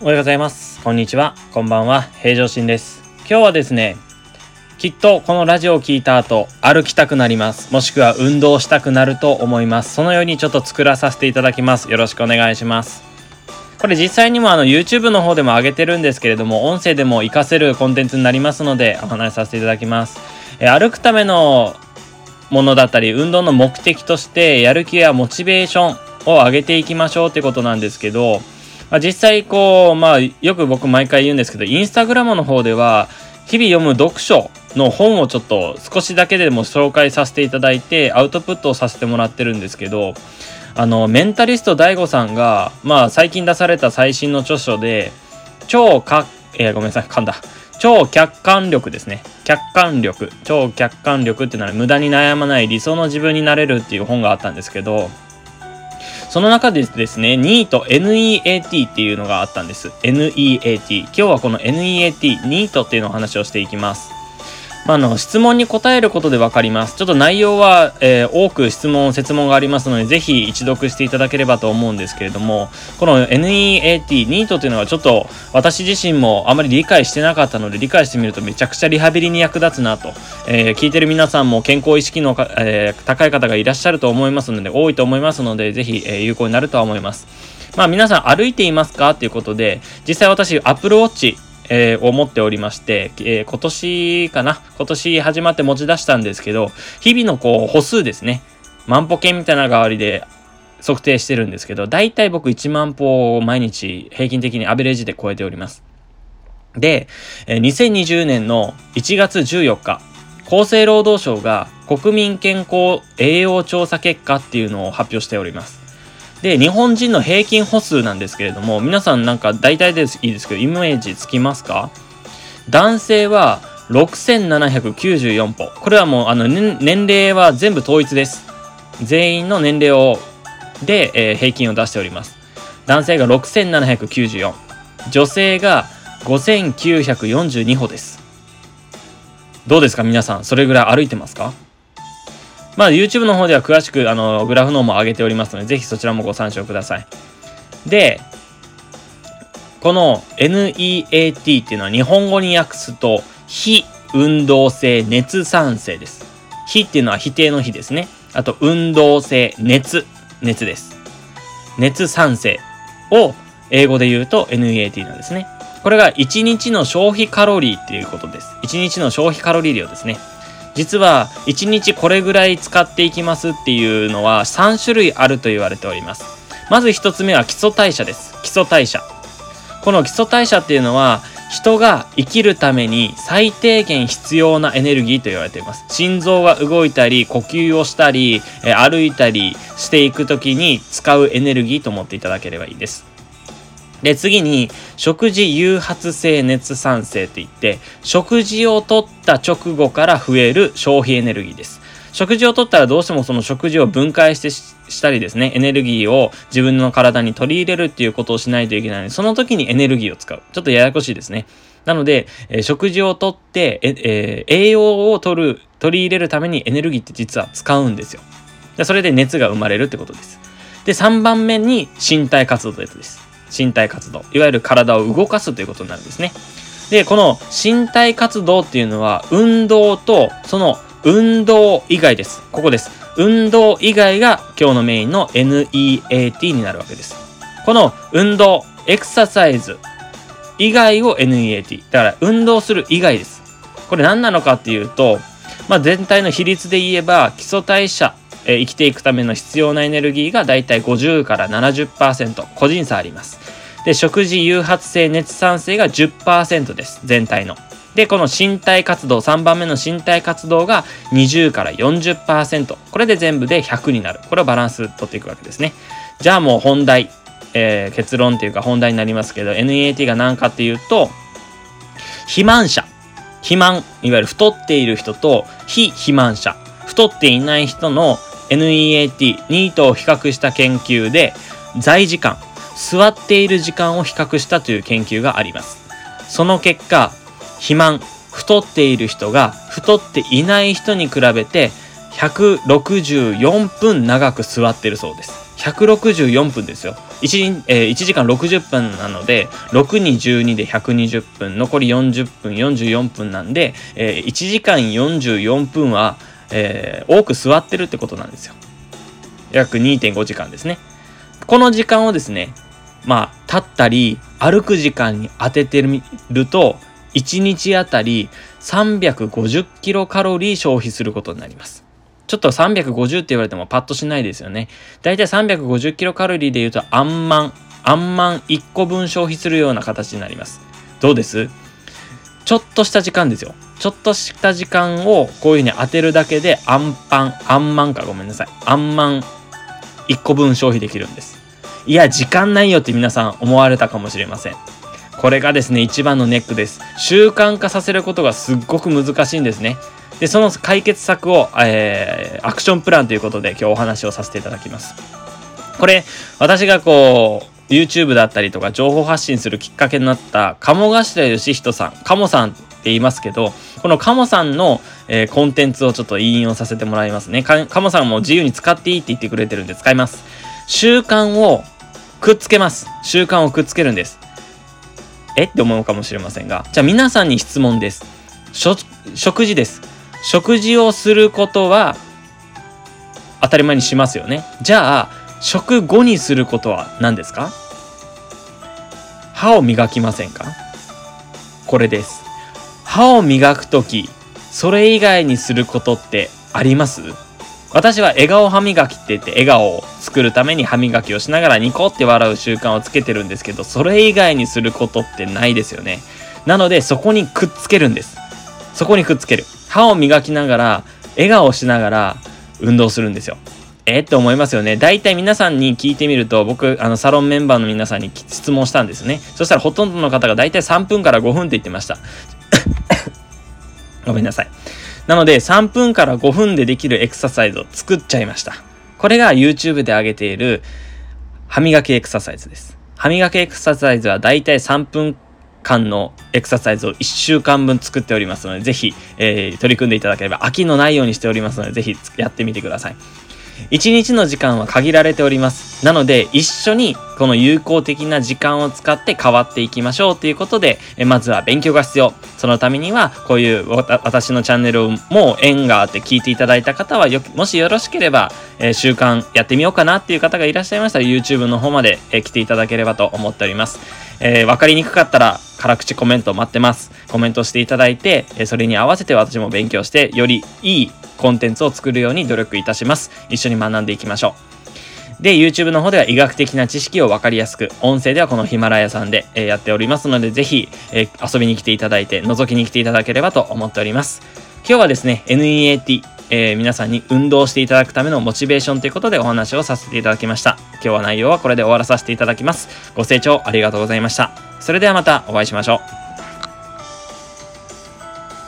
おはようございます。こんにちは。こんばんは。平常心です。今日はですね、きっとこのラジオを聞いた後、歩きたくなります。もしくは運動したくなると思います。そのようにちょっと作らさせていただきます。よろしくお願いします。これ実際にもあの YouTube の方でも上げてるんですけれども、音声でも活かせるコンテンツになりますので、お話しさせていただきます。え歩くためのものだったり、運動の目的として、やる気やモチベーションを上げていきましょうってことなんですけど、まあ、実際こう、まあ、よく僕毎回言うんですけど、インスタグラムの方では、日々読む読書の本をちょっと少しだけでも紹介させていただいて、アウトプットをさせてもらってるんですけど、あの、メンタリスト DAIGO さんが、まあ、最近出された最新の著書で、超か、えーごめんなさい、噛んだ。超客観力ですね。客観力。超客観力っていうのは無駄に悩まない理想の自分になれるっていう本があったんですけど、その中でですね、NEAT、NEAT っていうのがあったんです。NEAT。今日はこの NEAT、NEAT っていうのを話をしていきます。まあ、の、質問に答えることでわかります。ちょっと内容は、えー多く質問、説問がありますので、ぜひ一読していただければと思うんですけれども、この NEAT、NEAT っていうのはちょっと私自身もあまり理解してなかったので、理解してみるとめちゃくちゃリハビリに役立つなと。えー聞いてる皆さんも健康意識のか、えー高い方がいらっしゃると思いますので、多いと思いますので、ぜひ、え有効になるとは思います。まあ皆さん歩いていますか？っていうことで、実際私、アップルウォッチ、えーを持っておりまして、えー今年かな？今年始まって持ち出したんですけど、日々のこう歩数ですね。万歩計みたいな代わりで測定してるんですけど、だいたい僕1万歩を毎日平均的にアベレージで超えております。で、え2020年の1月14日、厚生労働省が国民健康栄養調査結果っていうのを発表しております。で、日本人の平均歩数なんですけれども、皆さんなんか大体ですいいですけど、イメージつきますか？男性は6794歩。これはもうあの年年齢は全部統一です。全員の年齢をで、えー平均を出しております。男性が6794。女性が5942歩です。どうですか皆さん、それぐらい歩いてますか？まあ YouTube の方では詳しくあのグラフの方も上げておりますので、ぜひそちらもご参照ください。で、この NEAT っていうのは日本語に訳すと、非運動性熱産生です。非っていうのは否定の非ですね。あと運動性熱、熱です。熱産生を英語で言うと NEAT なんですね。これが1日の消費カロリーっていうことです。1日の消費カロリー量ですね。実は1日これぐらい使っていきますっていうのは3種類あると言われております。まず1つ目は基礎代謝です。基礎代謝。この基礎代謝っていうのは人が生きるために最低限必要なエネルギーと言われています。心臓が動いたり、呼吸をしたり、え歩いたりしていくときに使うエネルギーと思っていただければいいです。で、次に、食事誘発性熱産生って言って、食事をとった直後から増える消費エネルギーです。食事をとったらどうしてもその食事を分解してしたりですね、エネルギーを自分の体に取り入れるっていうことをしないといけないので、その時にエネルギーを使う。ちょっとややこしいですね。なので、えー食事をとって、ええー栄養を取る、取り入れるためにエネルギーって実は使うんですよ。でそれで熱が生まれるってことです。で、3番目に身体活動です。身体活動。いわゆる体を動かすということになるんですね。で、この身体活動っていうのは、運動と、その運動以外です。ここです。運動以外が今日のメインの NEAT になるわけです。この運動、エクササイズ以外を NEAT。だから運動する以外です。これ何なのかっていうと、まあ、全体の比率で言えば基礎代謝、えー生きていくための必要なエネルギーがだいたい50から70%個人差あります。で食事誘発性熱産生が10%です全体の。でこの身体活動3番目の身体活動が20から40%これで全部で100になる。これをバランス取っていくわけですね。じゃあもう本題、えー結論っていうか本題になりますけど NEAT が何かっていうと肥満者。肥満いわゆる太っている人と非肥満者。太っていない人の NEAT ニートを比較した研究で在時間座っている時間を比較したという研究があります。その結果肥満太っている人が太っていない人に比べて164分長く座ってるそうです。164分ですよ。1,、えー、1時間60分なので6に12で120分残り40分44分なんで、えー、1時間44分は、えー、多く座ってるってことなんですよ約2.5時間ですねこの時間をですねまあ立ったり歩く時間に当ててみると1日あたり350キロカロリー消費することになりますちょっと350って言われてもパッとしないですよね。だいたい350キロカロリーで言うと、あんまん、あんまん1個分消費するような形になります。どうです？ちょっとした時間ですよ。ちょっとした時間をこういうふうに当てるだけで、あんパン、あんまんかごめんなさい。あんまん1個分消費できるんです。いや、時間ないよって皆さん思われたかもしれません。これがですね、一番のネックです。習慣化させることがすっごく難しいんですね。で、その解決策を、えー、アクションプランということで今日お話をさせていただきます。これ、私がこう、YouTube だったりとか情報発信するきっかけになった鴨頭義人さん、鴨さんって言いますけど、この鴨さんの、えー、コンテンツをちょっと引用させてもらいますね。鴨さんも自由に使っていいって言ってくれてるんで使います。習慣をくっつけます。習慣をくっつけるんです。え？って思うかもしれませんが。じゃあ皆さんに質問です。食事です。食事をすることは当たり前にしますよね。じゃあ、食後にすることは何ですか？歯を磨きませんか？これです。歯を磨くとき、それ以外にすることってあります？私は笑顔歯磨きって言って笑顔を作るために歯磨きをしながらニコって笑う習慣をつけてるんですけど、それ以外にすることってないですよね。なのでそこにくっつけるんです。そこにくっつける。歯を磨きながら、笑顔しながら運動するんですよ。えって思いますよね。大体皆さんに聞いてみると、僕、あの、サロンメンバーの皆さんに質問したんですね。そしたらほとんどの方が大体3分から5分って言ってました。ごめんなさい。なので、3分から5分でできるエクササイズを作っちゃいました。これが YouTube で上げている歯磨きエクササイズです。歯磨きエクササイズは大体3分間のエクササイズを1週間分作っておりますので、ぜひ、えー、取り組んでいただければ飽きのないようにしておりますので、ぜひやってみてください。1日の時間は限られております。なので、一緒にこの有効的な時間を使って変わっていきましょうということで、えまずは勉強が必要。そのためには、こういう私のチャンネルをも縁があって聞いていただいた方はよ、もしよろしければ、えー、習慣やってみようかなっていう方がいらっしゃいましたら、YouTube の方まで、え、来ていただければと思っております。えー、わかりにくかったら、辛口コメント待ってます。コメントしていただいて、それに合わせて私も勉強して、よりいいコンテンツを作るように努力いたします。一緒に学んでいきましょう。で、YouTube の方では医学的な知識をわかりやすく、音声ではこのヒマラヤさんで、えやっておりますので、ぜひ、え遊びに来ていただいて、覗きに来ていただければと思っております。今日はですね、NEAT、えー、皆さんに運動していただくためのモチベーションということでお話をさせていただきました。今日は内容はこれで終わらさせていただきます。ご清聴ありがとうございました。それではまたお会いしましょう。